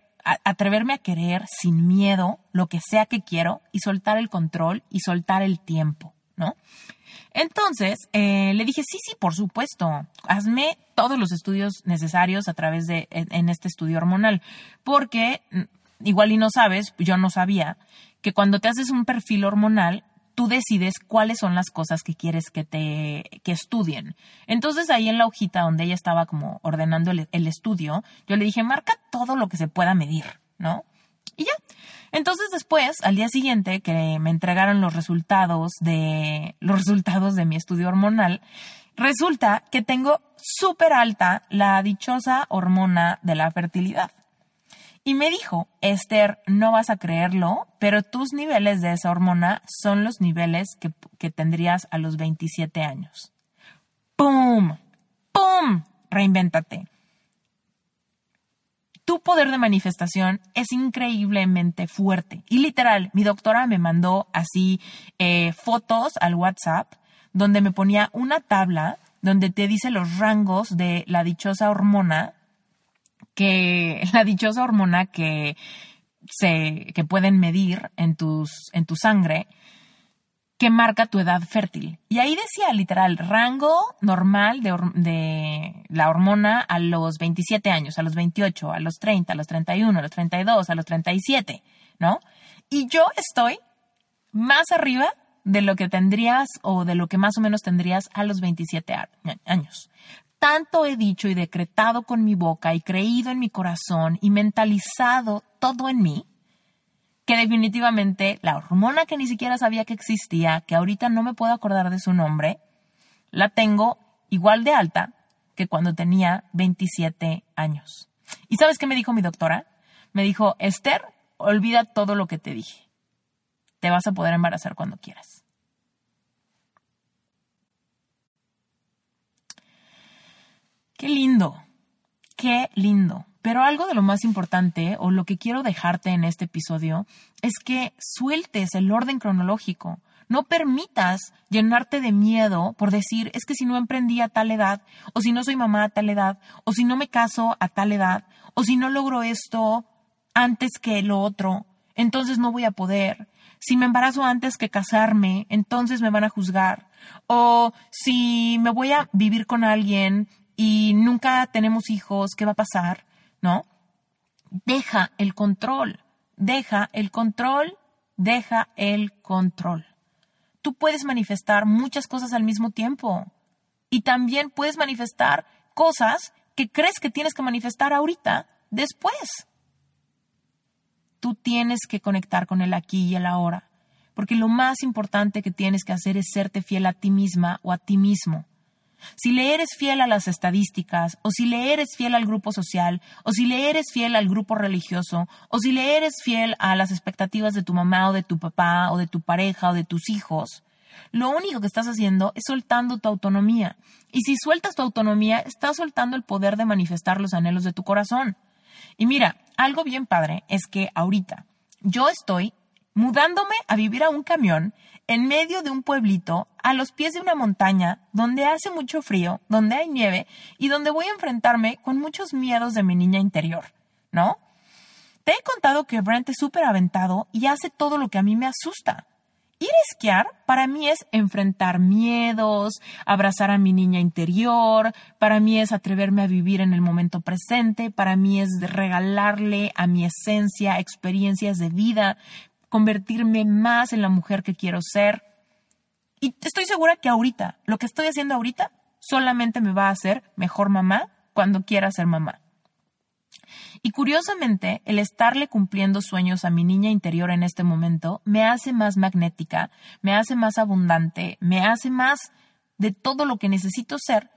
atreverme a querer sin miedo lo que sea que quiero y soltar el control y soltar el tiempo, ¿no? Entonces, eh, le dije, sí, sí, por supuesto, hazme todos los estudios necesarios a través de, en este estudio hormonal, porque mm, igual y no sabes, yo no sabía, que cuando te haces un perfil hormonal, tú decides cuáles son las cosas que quieres que te que estudien. Entonces ahí en la hojita donde ella estaba como ordenando el, el, estudio, yo le dije, marca todo lo que se pueda medir, ¿no? Y ya. Entonces después, al día siguiente que me entregaron los resultados de los resultados de mi estudio hormonal, resulta que tengo súper alta la dichosa hormona de la fertilidad. Y me dijo, Esther, no vas a creerlo, pero tus niveles de esa hormona son los niveles que, que tendrías a los 27 años. ¡Pum! ¡Pum! Reinvéntate tu poder de manifestación es increíblemente fuerte. Y literal, mi doctora me mandó así eh, fotos al WhatsApp donde me ponía una tabla donde te dice los rangos de la dichosa hormona que *laughs* la dichosa hormona que se que pueden medir en tus en tu sangre que marca tu edad fértil. Y ahí decía literal, rango normal de, de, la hormona a los 27 años, a los 28, a los 30, a los 31, a los 32, a los 37, ¿no? Y yo estoy más arriba de lo que tendrías o de lo que más o menos tendrías a los 27 años. Tanto he dicho y decretado con mi boca y creído en mi corazón y mentalizado todo en mí, que definitivamente la hormona que ni siquiera sabía que existía, que ahorita no me puedo acordar de su nombre, la tengo igual de alta que cuando tenía 27 años. ¿Y sabes qué me dijo mi doctora? Me dijo, Esther, olvida todo lo que te dije. Te vas a poder embarazar cuando quieras. Qué lindo, qué lindo. Pero algo de lo más importante, o lo que quiero dejarte en este episodio, es que sueltes el orden cronológico. No permitas llenarte de miedo por decir, es que si no emprendí a tal edad, o si no soy mamá a tal edad, o si no me caso a tal edad, o si no logro esto antes que lo otro, entonces no voy a poder. Si me embarazo antes que casarme, entonces me van a juzgar. O si me voy a vivir con alguien y nunca tenemos hijos, ¿qué va a pasar? ¿No? Deja el control, deja el control, deja el control. Tú puedes manifestar muchas cosas al mismo tiempo y también puedes manifestar cosas que crees que tienes que manifestar ahorita, después. Tú tienes que conectar con el aquí y el ahora, porque lo más importante que tienes que hacer es serte fiel a ti misma o a ti mismo. Si le eres fiel a las estadísticas, o si le eres fiel al grupo social, o si le eres fiel al grupo religioso, o si le eres fiel a las expectativas de tu mamá o de tu papá o de tu pareja o de tus hijos, lo único que estás haciendo es soltando tu autonomía. Y si sueltas tu autonomía, estás soltando el poder de manifestar los anhelos de tu corazón. Y mira, algo bien padre es que ahorita yo estoy mudándome a vivir a un camión en medio de un pueblito, a los pies de una montaña, donde hace mucho frío, donde hay nieve y donde voy a enfrentarme con muchos miedos de mi niña interior, ¿no? Te he contado que Brent es súper aventado y hace todo lo que a mí me asusta. Ir a esquiar para mí es enfrentar miedos, abrazar a mi niña interior, para mí es atreverme a vivir en el momento presente, para mí es regalarle a mi esencia experiencias de vida, convertirme más en la mujer que quiero ser. Y estoy segura que ahorita, lo que estoy haciendo ahorita, solamente me va a hacer mejor mamá cuando quiera ser mamá. Y curiosamente, el estarle cumpliendo sueños a mi niña interior en este momento me hace más magnética, me hace más abundante, me hace más de todo lo que necesito ser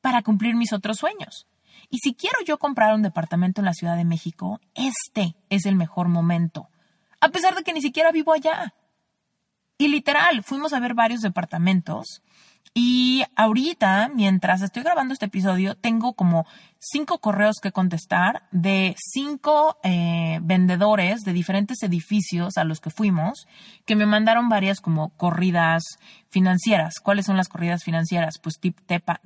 para cumplir mis otros sueños. Y si quiero yo comprar un departamento en la Ciudad de México, este es el mejor momento a pesar de que ni siquiera vivo allá. Y literal, fuimos a ver varios departamentos y ahorita, mientras estoy grabando este episodio, tengo como cinco correos que contestar de cinco eh, vendedores de diferentes edificios a los que fuimos, que me mandaron varias como corridas financieras. ¿Cuáles son las corridas financieras? Pues tip,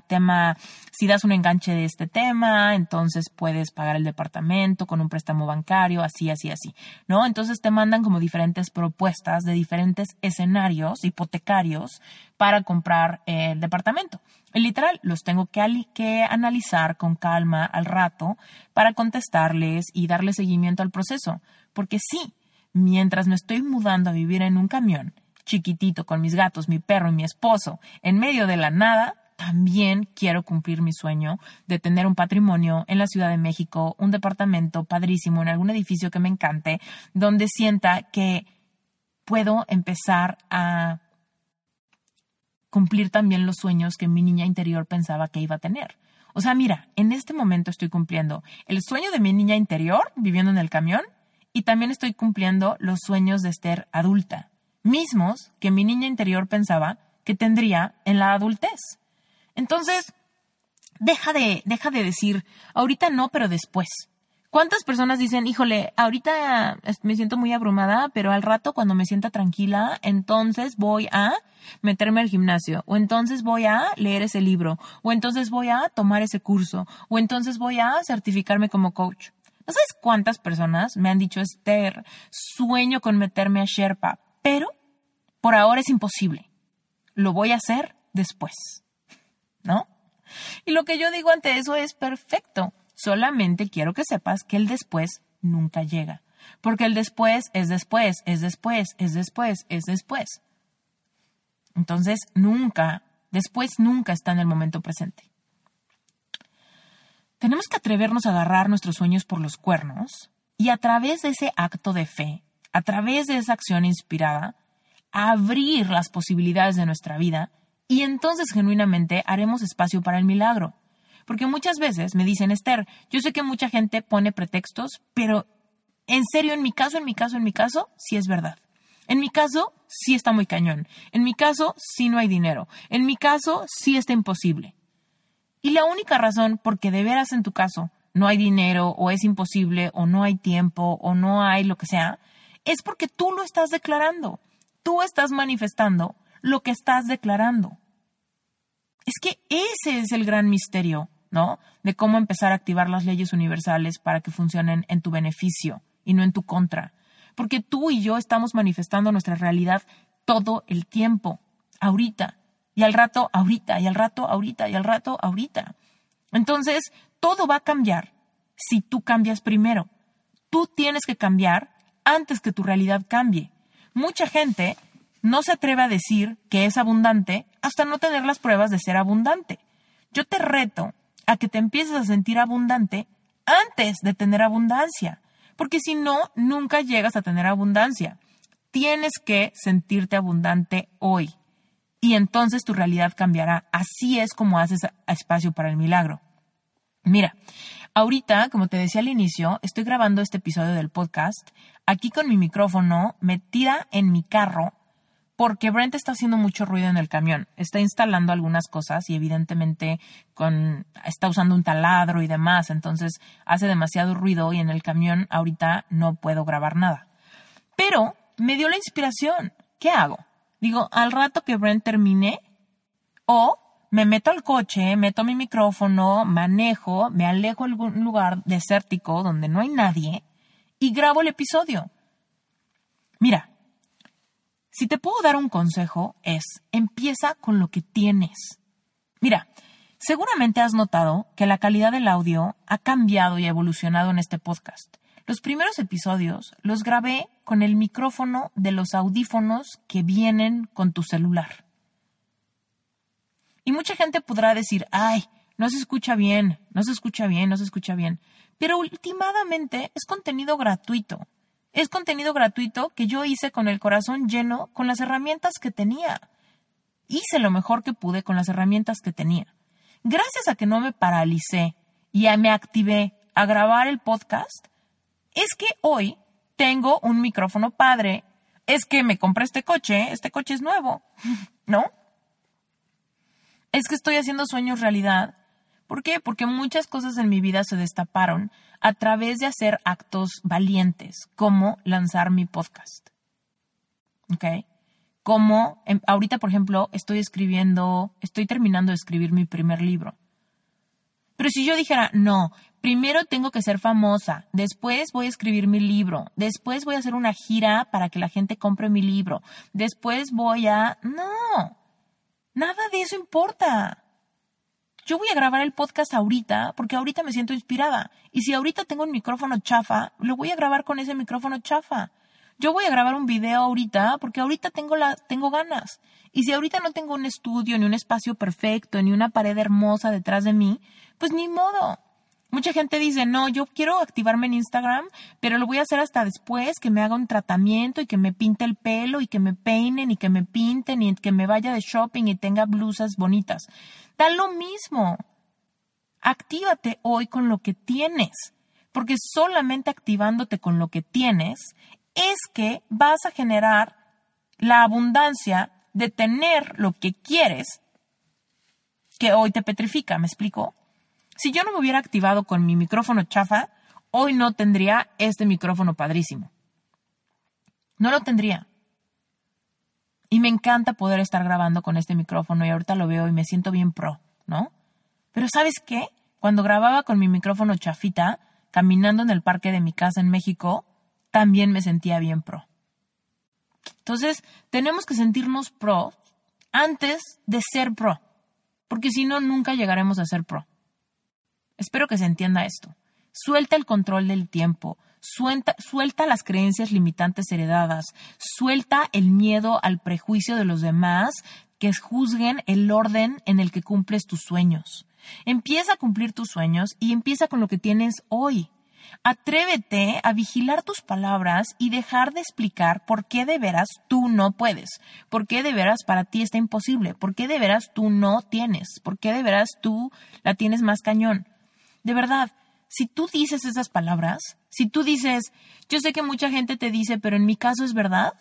tema, si das un enganche de este tema, entonces puedes pagar el departamento con un préstamo bancario, así, así, así, ¿no? Entonces te mandan como diferentes propuestas de diferentes escenarios hipotecarios para comprar el departamento. Literal, los tengo que, que analizar con calma al rato para contestarles y darle seguimiento al proceso. Porque sí, mientras me estoy mudando a vivir en un camión, chiquitito, con mis gatos, mi perro y mi esposo, en medio de la nada, también quiero cumplir mi sueño de tener un patrimonio en la Ciudad de México, un departamento padrísimo en algún edificio que me encante, donde sienta que puedo empezar a cumplir también los sueños que mi niña interior pensaba que iba a tener. O sea, mira, en este momento estoy cumpliendo el sueño de mi niña interior viviendo en el camión y también estoy cumpliendo los sueños de Esther adulta, mismos que mi niña interior pensaba que tendría en la adultez. Entonces, deja de, deja de decir, ahorita no, pero después. ¿Cuántas personas dicen, híjole, ahorita me siento muy abrumada, pero al rato cuando me sienta tranquila, entonces voy a meterme al gimnasio, o entonces voy a leer ese libro, o entonces voy a tomar ese curso, o entonces voy a certificarme como coach? ¿No sabes cuántas personas me han dicho, Esther, sueño con meterme a Sherpa, pero por ahora es imposible. Lo voy a hacer después. ¿No? Y lo que yo digo ante eso es perfecto. Solamente quiero que sepas que el después nunca llega. Porque el después es después, es después, es después, es después. Entonces, nunca, después nunca está en el momento presente. Tenemos que atrevernos a agarrar nuestros sueños por los cuernos y a través de ese acto de fe, a través de esa acción inspirada, abrir las posibilidades de nuestra vida y entonces genuinamente haremos espacio para el milagro. Porque muchas veces me dicen, Esther, yo sé que mucha gente pone pretextos, pero en serio, en mi caso, en mi caso, en mi caso, sí es verdad. En mi caso, sí está muy cañón. En mi caso, sí no hay dinero. En mi caso, sí está imposible. Y la única razón por que de veras en tu caso no hay dinero o es imposible o no hay tiempo o no hay lo que sea, es porque tú lo estás declarando. Tú estás manifestando lo que estás declarando. Es que ese es el gran misterio ¿no? De cómo empezar a activar las leyes universales para que funcionen en tu beneficio y no en tu contra. Porque tú y yo estamos manifestando nuestra realidad todo el tiempo, ahorita, y al rato, ahorita, y al rato, ahorita, y al rato, ahorita. Entonces, todo va a cambiar si tú cambias primero. Tú tienes que cambiar antes que tu realidad cambie. Mucha gente no se atreve a decir que es abundante hasta no tener las pruebas de ser abundante. Yo te reto a que te empieces a sentir abundante antes de tener abundancia, porque si no, nunca llegas a tener abundancia. Tienes que sentirte abundante hoy y entonces tu realidad cambiará. Así es como haces espacio para el milagro. Mira, ahorita, como te decía al inicio, estoy grabando este episodio del podcast aquí con mi micrófono metida en mi carro porque Brent está haciendo mucho ruido en el camión. Está instalando algunas cosas y evidentemente está usando un taladro y demás. Entonces hace demasiado ruido y en el camión ahorita no puedo grabar nada. Pero me dio la inspiración. ¿Qué hago? Digo, al rato que Brent termine, o me meto al coche, meto mi micrófono, manejo, me alejo a algún lugar desértico donde no hay nadie y grabo el episodio. Mira, si te puedo dar un consejo es, empieza con lo que tienes. Mira, seguramente has notado que la calidad del audio ha cambiado y evolucionado en este podcast. Los primeros episodios los grabé con el micrófono de los audífonos que vienen con tu celular. Y mucha gente podrá decir, ay, no se escucha bien, no se escucha bien, no se escucha bien. Pero últimamente es contenido gratuito. Es contenido gratuito que yo hice con el corazón lleno con las herramientas que tenía. Hice lo mejor que pude con las herramientas que tenía. Gracias a que no me paralicé y me activé a grabar el podcast, es que hoy tengo un micrófono padre. Es que me compré este coche, este coche es nuevo, *laughs* ¿no? Es que estoy haciendo sueños realidad ¿Por qué? Porque muchas cosas en mi vida se destaparon a través de hacer actos valientes, como lanzar mi podcast. ¿Ok? Como em, ahorita, por ejemplo, estoy escribiendo, estoy terminando de escribir mi primer libro. Pero si yo dijera, no, primero tengo que ser famosa, después voy a escribir mi libro, después voy a hacer una gira para que la gente compre mi libro, después voy a... No, nada de eso importa yo voy a grabar el podcast ahorita porque ahorita me siento inspirada. Y si ahorita tengo un micrófono chafa, lo voy a grabar con ese micrófono chafa. Yo voy a grabar un video ahorita porque ahorita tengo, la, tengo ganas. Y si ahorita no tengo un estudio, ni un espacio perfecto, ni una pared hermosa detrás de mí, pues ni modo. Mucha gente dice, no, yo quiero activarme en Instagram, pero lo voy a hacer hasta después que me haga un tratamiento y que me pinte el pelo y que me peinen y que me pinten y que me vaya de shopping y tenga blusas bonitas. Da lo mismo. Actívate hoy con lo que tienes, porque solamente activándote con lo que tienes es que vas a generar la abundancia de tener lo que quieres que hoy te petrifica, ¿me explico? Si yo no me hubiera activado con mi micrófono chafa, hoy no tendría este micrófono padrísimo. No lo tendría. Y me encanta poder estar grabando con este micrófono y ahorita lo veo y me siento bien pro, ¿no? Pero ¿sabes qué? Cuando grababa con mi micrófono chafita, caminando en el parque de mi casa en México, también me sentía bien pro. Entonces, tenemos que sentirnos pro antes de ser pro, porque si no, nunca llegaremos a ser pro. Espero que se entienda esto. Suelta el control del tiempo, suelta, suelta, las creencias limitantes heredadas, suelta el miedo al prejuicio de los demás que juzguen el orden en el que cumples tus sueños. Empieza a cumplir tus sueños y empieza con lo que tienes hoy. Atrévete a vigilar tus palabras y dejar de explicar por qué de veras tú no puedes, por qué de veras para ti está imposible, por qué de veras tú no tienes, por qué de veras tú la tienes más cañón. De verdad, si tú dices esas palabras, si tú dices, yo sé que mucha gente te dice, pero en mi caso es verdad,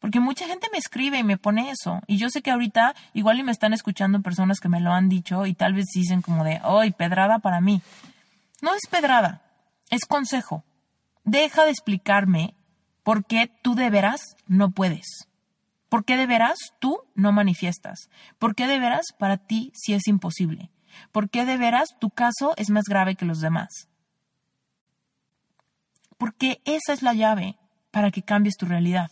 porque mucha gente me escribe y me pone eso. Y yo sé que ahorita igual y me están escuchando personas que me lo han dicho y tal vez dicen como de, ¡ay, pedrada para mí! No es pedrada, es consejo. Deja de explicarme por qué tú de veras no puedes. ¿Por qué de veras tú no manifiestas? ¿Por qué de veras para ti sí es imposible? ¿Por qué de veras tu caso es más grave que los demás? Porque esa es la llave para que cambies tu realidad,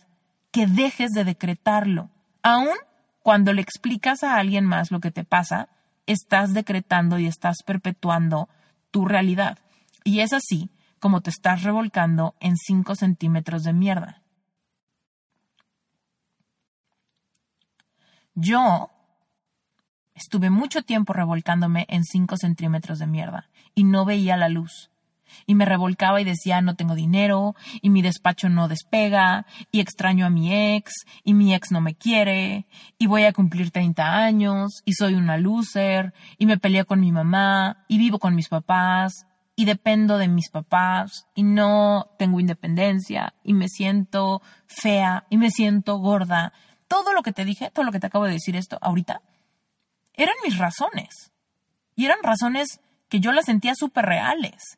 que dejes de decretarlo. Aún cuando le explicas a alguien más lo que te pasa, estás decretando y estás perpetuando tu realidad. Y es así como te estás revolcando en 5 centímetros de mierda. Yo estuve mucho tiempo revolcándome en 5 centímetros de mierda y no veía la luz. Y me revolcaba y decía no tengo dinero, y mi despacho no despega, y extraño a mi ex, y mi ex no me quiere, y voy a cumplir 30 años, y soy una loser, y me peleé con mi mamá, y vivo con mis papás, y dependo de mis papás y no tengo independencia y me siento fea y me siento gorda. Todo lo que te dije, todo lo que te acabo de decir esto ahorita, eran mis razones. Y eran razones que yo las sentía súper reales.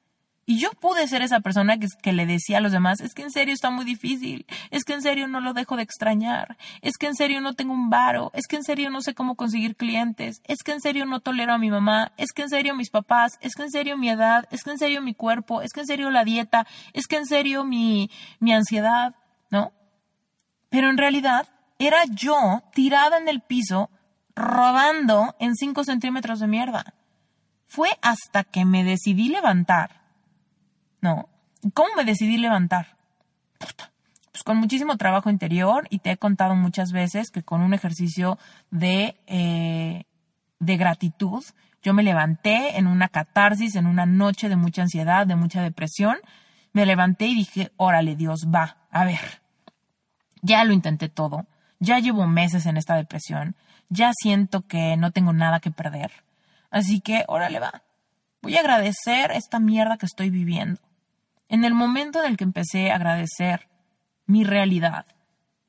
Y yo pude ser esa persona que, le decía a los demás, es que en serio está muy difícil, es que en serio no lo dejo de extrañar, es que en serio no tengo un varo, es que en serio no sé cómo conseguir clientes, es que en serio no tolero a mi mamá, es que en serio mis papás, es que en serio mi edad, es que en serio mi cuerpo, es que en serio la dieta, es que en serio mi, mi ansiedad, ¿no? Pero en realidad era yo tirada en el piso, rodando en cinco centímetros de mierda. Fue hasta que me decidí levantar ¿no? ¿Cómo me decidí levantar? Pues con muchísimo trabajo interior y te he contado muchas veces que con un ejercicio de, eh, de gratitud, yo me levanté en una catarsis, en una noche de mucha ansiedad, de mucha depresión, me levanté y dije, órale Dios, va, a ver, ya lo intenté todo, ya llevo meses en esta depresión, ya siento que no tengo nada que perder, así que órale va, voy a agradecer esta mierda que estoy viviendo. En el momento en el que empecé a agradecer mi realidad,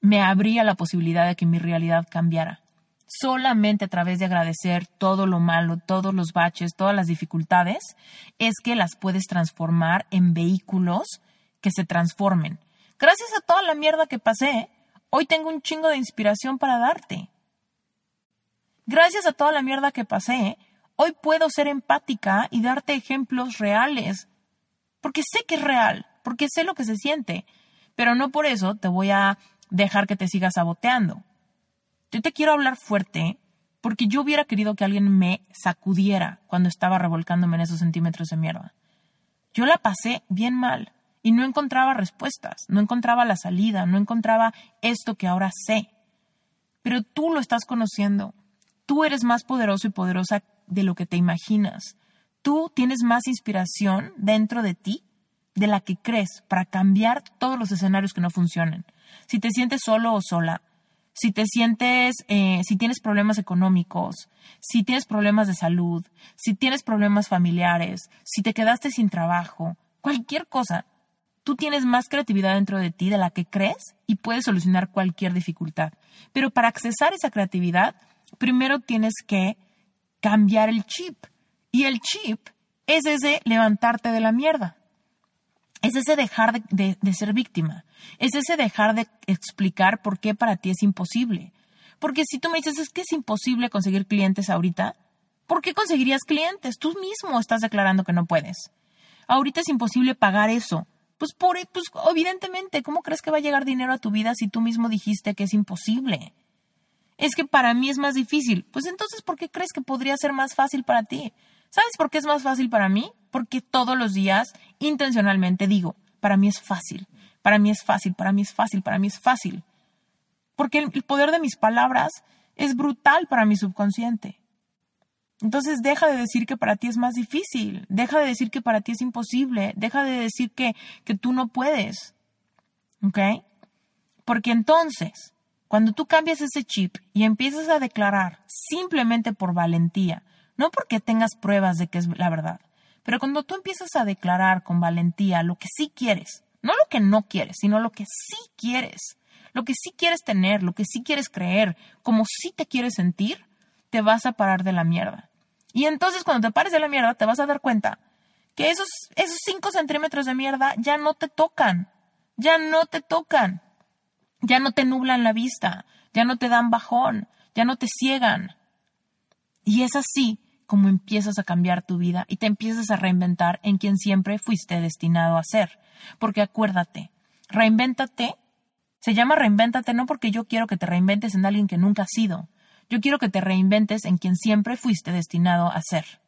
me abría la posibilidad de que mi realidad cambiara. Solamente a través de agradecer todo lo malo, todos los baches, todas las dificultades, es que las puedes transformar en vehículos que se transformen. Gracias a toda la mierda que pasé, hoy tengo un chingo de inspiración para darte. Gracias a toda la mierda que pasé, hoy puedo ser empática y darte ejemplos reales porque sé que es real, porque sé lo que se siente, pero no por eso te voy a dejar que te sigas saboteando. Yo te quiero hablar fuerte porque yo hubiera querido que alguien me sacudiera cuando estaba revolcándome en esos centímetros de mierda. Yo la pasé bien mal y no encontraba respuestas, no encontraba la salida, no encontraba esto que ahora sé. Pero tú lo estás conociendo. Tú eres más poderoso y poderosa de lo que te imaginas tú tienes más inspiración dentro de ti de la que crees para cambiar todos los escenarios que no funcionan. Si te sientes solo o sola, si te sientes, eh, si tienes problemas económicos, si tienes problemas de salud, si tienes problemas familiares, si te quedaste sin trabajo, cualquier cosa, tú tienes más creatividad dentro de ti de la que crees y puedes solucionar cualquier dificultad. Pero para accesar esa creatividad, primero tienes que cambiar el chip. Y el chip es ese levantarte de la mierda. es ese dejar de, ser víctima, es ese dejar de explicar por qué para ti es imposible. Porque si tú me dices, es que es imposible conseguir clientes ahorita, ¿por qué conseguirías clientes? Tú mismo estás declarando que no puedes. Ahorita es imposible pagar eso. Pues, por, pues evidentemente, ¿cómo crees que va a llegar dinero a tu vida si tú mismo dijiste que es imposible? Es que para mí es más difícil. Pues entonces, ¿por qué crees que podría ser más fácil para ti? ¿Sabes por qué es más fácil para mí? Porque todos los días, intencionalmente digo, para mí es fácil, para mí es fácil, para mí es fácil, para mí es fácil. Porque el poder de mis palabras es brutal para mi subconsciente. Entonces deja de decir que para ti es más difícil, deja de decir que para ti es imposible, deja de decir que, que tú no puedes. ¿Ok? Porque entonces, cuando tú cambias ese chip y empiezas a declarar simplemente por valentía, no porque tengas pruebas de que es la verdad, pero cuando tú empiezas a declarar con valentía lo que sí quieres, no lo que no quieres, sino lo que sí quieres, lo que sí quieres tener, lo que sí quieres creer, como sí te quieres sentir, te vas a parar de la mierda. Y entonces cuando te pares de la mierda, te vas a dar cuenta que esos, esos 5 centímetros de mierda ya no te tocan, ya no te tocan, ya no te nublan la vista, ya no te dan bajón, ya no te ciegan. Y es así como empiezas a cambiar tu vida y te empiezas a reinventar en quien siempre fuiste destinado a ser. Porque acuérdate, reinvéntate, se llama reinvéntate no porque yo quiero que te reinventes en alguien que nunca has sido, yo quiero que te reinventes en quien siempre fuiste destinado a ser.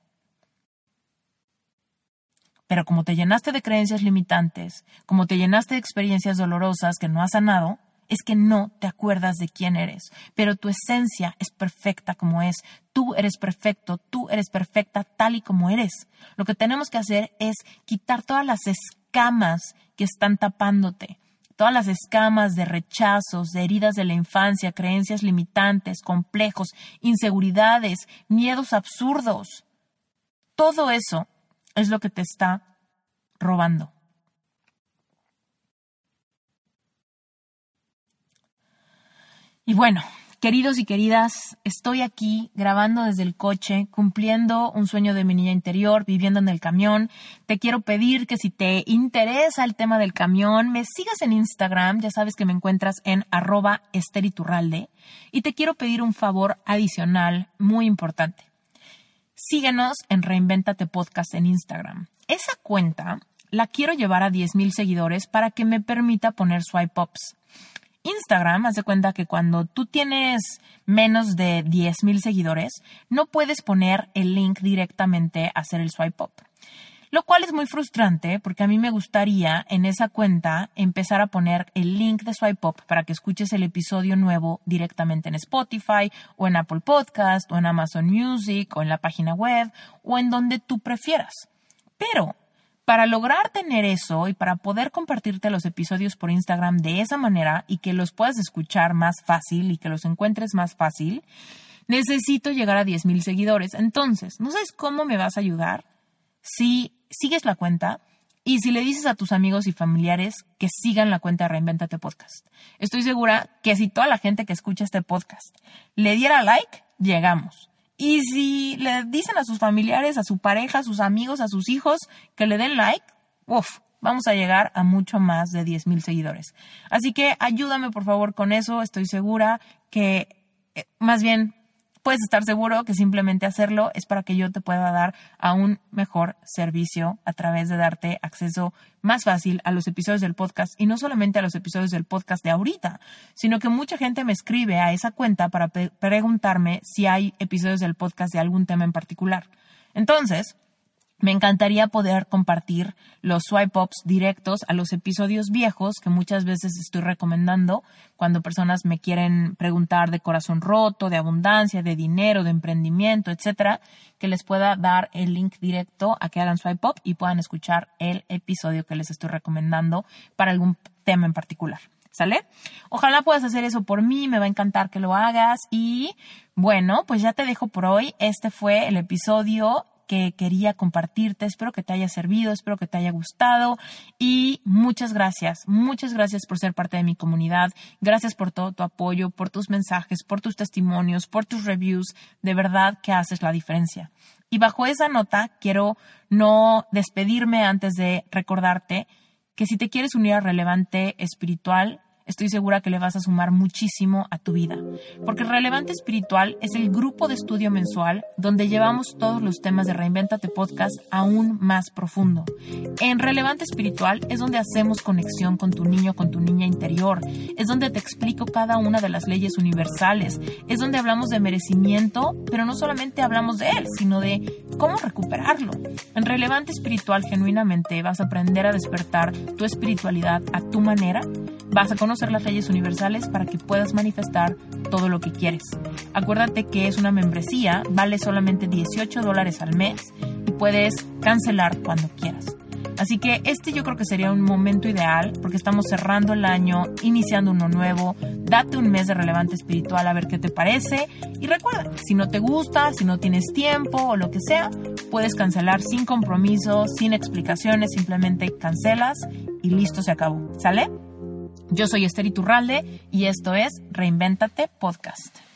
Pero como te llenaste de creencias limitantes, como te llenaste de experiencias dolorosas que no has sanado, es que no te acuerdas de quién eres, pero tu esencia es perfecta como es. Tú eres perfecto, tú eres perfecta tal y como eres. Lo que tenemos que hacer es quitar todas las escamas que están tapándote todas las escamas de rechazos, de heridas de la infancia, creencias limitantes, complejos, inseguridades, miedos absurdos. Todo eso es lo que te está robando. Y bueno, Queridos y queridas, estoy aquí grabando desde el coche, cumpliendo un sueño de mi niña interior, viviendo en el camión. Te quiero pedir que si te interesa el tema del camión, me sigas en Instagram, ya sabes que me encuentras en arroba esteriturralde. Y te quiero pedir un favor adicional muy importante. Síguenos en Reinventate Podcast en Instagram. Esa cuenta la quiero llevar a 10.000 seguidores para que me permita poner swipe ups. Instagram, haz de cuenta que cuando tú tienes menos de 10.000 seguidores, no puedes poner el link directamente a hacer el swipe up. Lo cual es muy frustrante porque a mí me gustaría en esa cuenta empezar a poner el link de Swipe Up para que escuches el episodio nuevo directamente en Spotify o en Apple Podcast o en Amazon Music o en la página web o en donde tú prefieras. Pero para lograr tener eso y para poder compartirte los episodios por Instagram de esa manera y que los puedas escuchar más fácil y que los encuentres más fácil, necesito llegar a 10.000 seguidores. Entonces, ¿no sabes cómo me vas a ayudar? Si sigues la cuenta y si le dices a tus amigos y familiares que sigan la cuenta Reinventate Podcast. Estoy segura que si toda la gente que escucha este podcast le diera like, llegamos. Y si le dicen a sus familiares, a su pareja, a sus amigos, a sus hijos que le den like, uff, vamos a llegar a mucho más de 10 mil seguidores. Así que ayúdame por favor con eso. Estoy segura que, eh, más bien, puedes estar seguro que simplemente hacerlo es para que yo te pueda dar a un mejor servicio a través de darte acceso más fácil a los episodios del podcast y no solamente a los episodios del podcast de ahorita, sino que mucha gente me escribe a esa cuenta para preguntarme si hay episodios del podcast de algún tema en particular. Entonces, me encantaría poder compartir los swipe ups directos a los episodios viejos que muchas veces estoy recomendando cuando personas me quieren preguntar de corazón roto, de abundancia, de dinero, de emprendimiento, etcétera, que les pueda dar el link directo a que hagan swipe up y puedan escuchar el episodio que les estoy recomendando para algún tema en particular. ¿Sale? Ojalá puedas hacer eso por mí, me va a encantar que lo hagas y bueno, pues ya te dejo por hoy. Este fue el episodio que quería compartirte. Espero que te haya servido, espero que te haya gustado y muchas gracias, muchas gracias por ser parte de mi comunidad. Gracias por todo tu apoyo, por tus mensajes, por tus testimonios, por tus reviews. De verdad que haces la diferencia. Y bajo esa nota quiero no despedirme antes de recordarte que si te quieres unir a Relevante Espiritual, estoy segura que le vas a sumar muchísimo a tu vida. Porque Relevante Espiritual es el grupo de estudio mensual donde llevamos todos los temas de Reinventate Podcast aún más profundo. En Relevante Espiritual es donde hacemos conexión con tu niño, con tu niña interior. Es donde te explico cada una de las leyes universales. Es donde hablamos de merecimiento, pero no solamente hablamos de él, sino de cómo recuperarlo. En Relevante Espiritual genuinamente vas a aprender a despertar tu espiritualidad a tu manera. Vas a conocer las leyes universales para que puedas manifestar todo lo que quieres. Acuérdate que es una membresía, vale solamente 18 dólares al mes y puedes cancelar cuando quieras. Así que este yo creo que sería un momento ideal porque estamos cerrando el año, iniciando uno nuevo. Date un mes de relevante espiritual a ver qué te parece. Y recuerda, si no te gusta, si no tienes tiempo o lo que sea, puedes cancelar sin compromiso, sin explicaciones, simplemente cancelas y listo, se acabó. ¿Sale? Yo soy Esther Iturralde y esto es Reinvéntate Podcast.